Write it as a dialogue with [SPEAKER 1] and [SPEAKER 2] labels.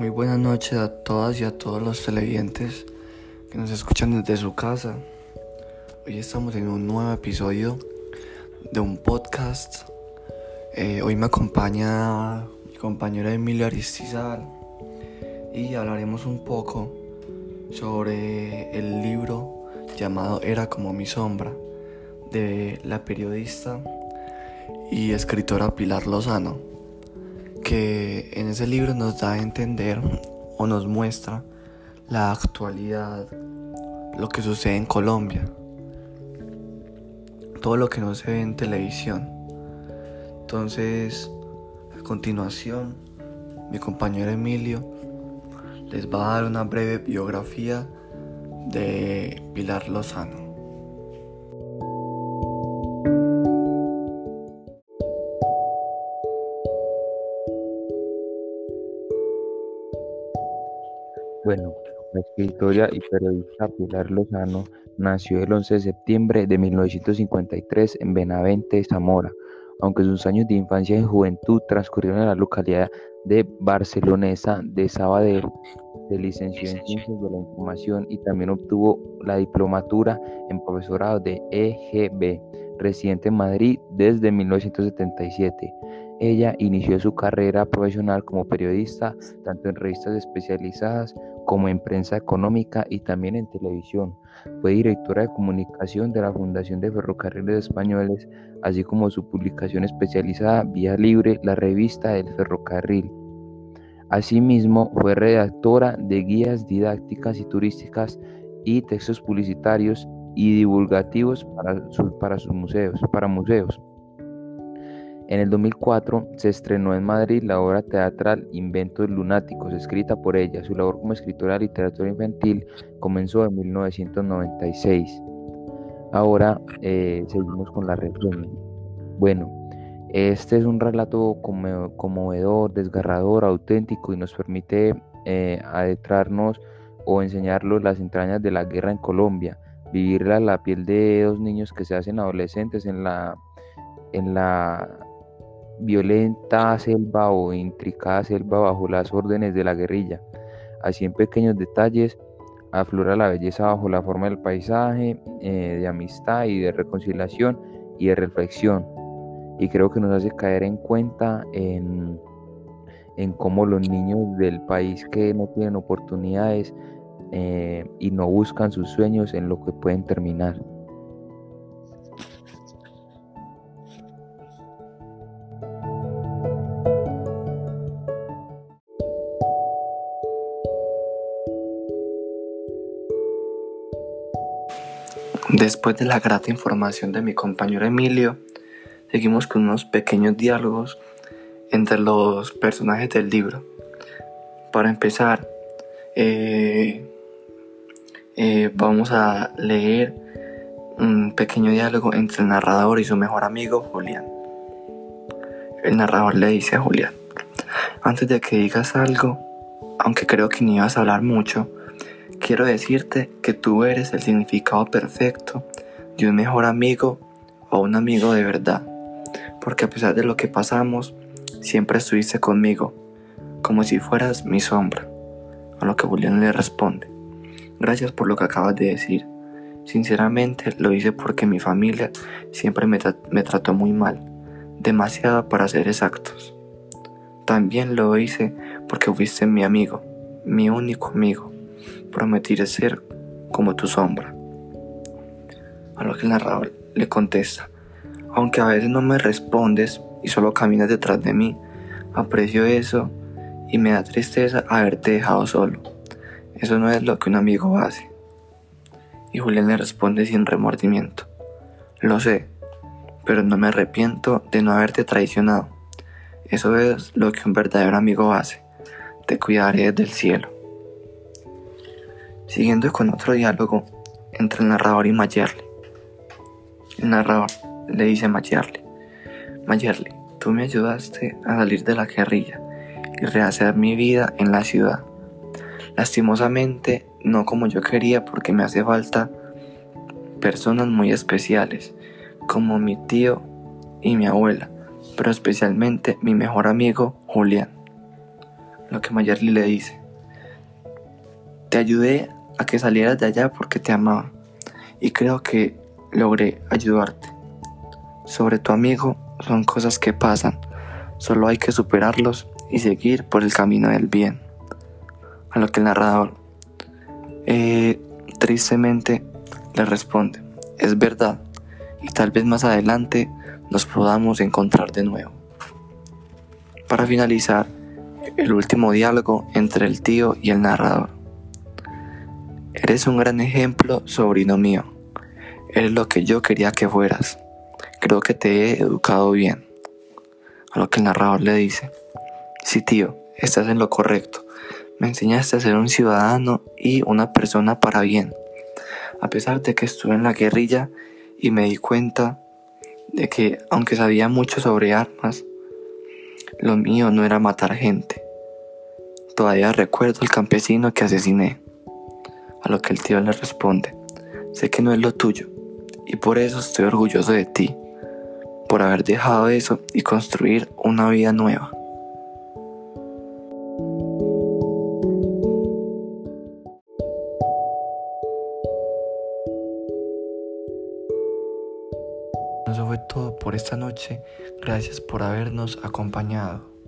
[SPEAKER 1] Muy buenas noches a todas y a todos los televidentes que nos escuchan desde su casa. Hoy estamos en un nuevo episodio de un podcast. Eh, hoy me acompaña mi compañero Emilio Aristizal y hablaremos un poco sobre el libro llamado Era como mi sombra de la periodista y escritora Pilar Lozano, que en ese libro nos da a entender o nos muestra la actualidad, lo que sucede en Colombia, todo lo que no se ve en televisión. Entonces, a continuación, mi compañero Emilio les va a dar una breve biografía de Pilar Lozano.
[SPEAKER 2] Bueno, la escritora y periodista Pilar Lozano nació el 11 de septiembre de 1953 en Benavente, Zamora, aunque sus años de infancia y juventud transcurrieron en la localidad de Barcelonesa de Sabadell. Se licenció en Ciencias de la Información y también obtuvo la diplomatura en profesorado de EGB, residente en Madrid desde 1977. Ella inició su carrera profesional como periodista tanto en revistas especializadas como en prensa económica y también en televisión. Fue directora de comunicación de la Fundación de Ferrocarriles Españoles, así como su publicación especializada Vía Libre, la revista del ferrocarril. Asimismo, fue redactora de guías didácticas y turísticas y textos publicitarios y divulgativos para, para sus museos, para museos. En el 2004 se estrenó en Madrid la obra teatral Inventos Lunáticos, escrita por ella. Su labor como escritora de literatura infantil comenzó en 1996. Ahora eh, seguimos con la reseña. Bueno, este es un relato conmovedor, desgarrador, auténtico y nos permite eh, adentrarnos o enseñarnos las entrañas de la guerra en Colombia, vivirla a la piel de dos niños que se hacen adolescentes en la, en la violenta selva o intricada selva bajo las órdenes de la guerrilla. Así en pequeños detalles aflora la belleza bajo la forma del paisaje, eh, de amistad y de reconciliación y de reflexión. Y creo que nos hace caer en cuenta en, cómo los niños del país que no tienen oportunidades eh, y no buscan sus sueños en lo que pueden terminar.
[SPEAKER 1] Después de la grata información de mi compañero Emilio, seguimos con unos pequeños diálogos entre los personajes del libro. Para empezar, eh, eh, vamos a leer un pequeño diálogo entre el narrador y su mejor amigo Julián. El narrador le dice a Julián, antes de que digas algo, aunque creo que ni ibas a hablar mucho, Quiero decirte que tú eres el significado perfecto de un mejor amigo o un amigo de verdad, porque a pesar de lo que pasamos, siempre estuviste conmigo, como si fueras mi sombra. A lo que Julián le responde, gracias por lo que acabas de decir. Sinceramente lo hice porque mi familia siempre me, me trató muy mal, demasiado para ser exactos. También lo hice porque fuiste mi amigo, mi único amigo prometiré ser como tu sombra. A lo que el narrador le contesta, aunque a veces no me respondes y solo caminas detrás de mí, aprecio eso y me da tristeza haberte dejado solo. Eso no es lo que un amigo hace. Y Julián le responde sin remordimiento, lo sé, pero no me arrepiento de no haberte traicionado. Eso es lo que un verdadero amigo hace. Te cuidaré desde el cielo. Siguiendo con otro diálogo entre el narrador y Mayerly. El narrador le dice a Mayerly, Mayerly, tú me ayudaste a salir de la guerrilla y rehacer mi vida en la ciudad. Lastimosamente, no como yo quería porque me hace falta personas muy especiales, como mi tío y mi abuela, pero especialmente mi mejor amigo Julián. lo que Mayerly le dice. Te ayudé a que salieras de allá porque te amaba y creo que logré ayudarte. Sobre tu amigo son cosas que pasan, solo hay que superarlos y seguir por el camino del bien. A lo que el narrador eh, tristemente le responde, es verdad, y tal vez más adelante nos podamos encontrar de nuevo. Para finalizar, el último diálogo entre el tío y el narrador. Eres un gran ejemplo, sobrino mío. Eres lo que yo quería que fueras. Creo que te he educado bien. A lo que el narrador le dice, sí tío, estás en lo correcto. Me enseñaste a ser un ciudadano y una persona para bien. A pesar de que estuve en la guerrilla y me di cuenta de que aunque sabía mucho sobre armas, lo mío no era matar gente. Todavía recuerdo el campesino que asesiné. A lo que el tío le responde, sé que no es lo tuyo y por eso estoy orgulloso de ti, por haber dejado eso y construir una vida nueva. Eso fue todo por esta noche. Gracias por habernos acompañado.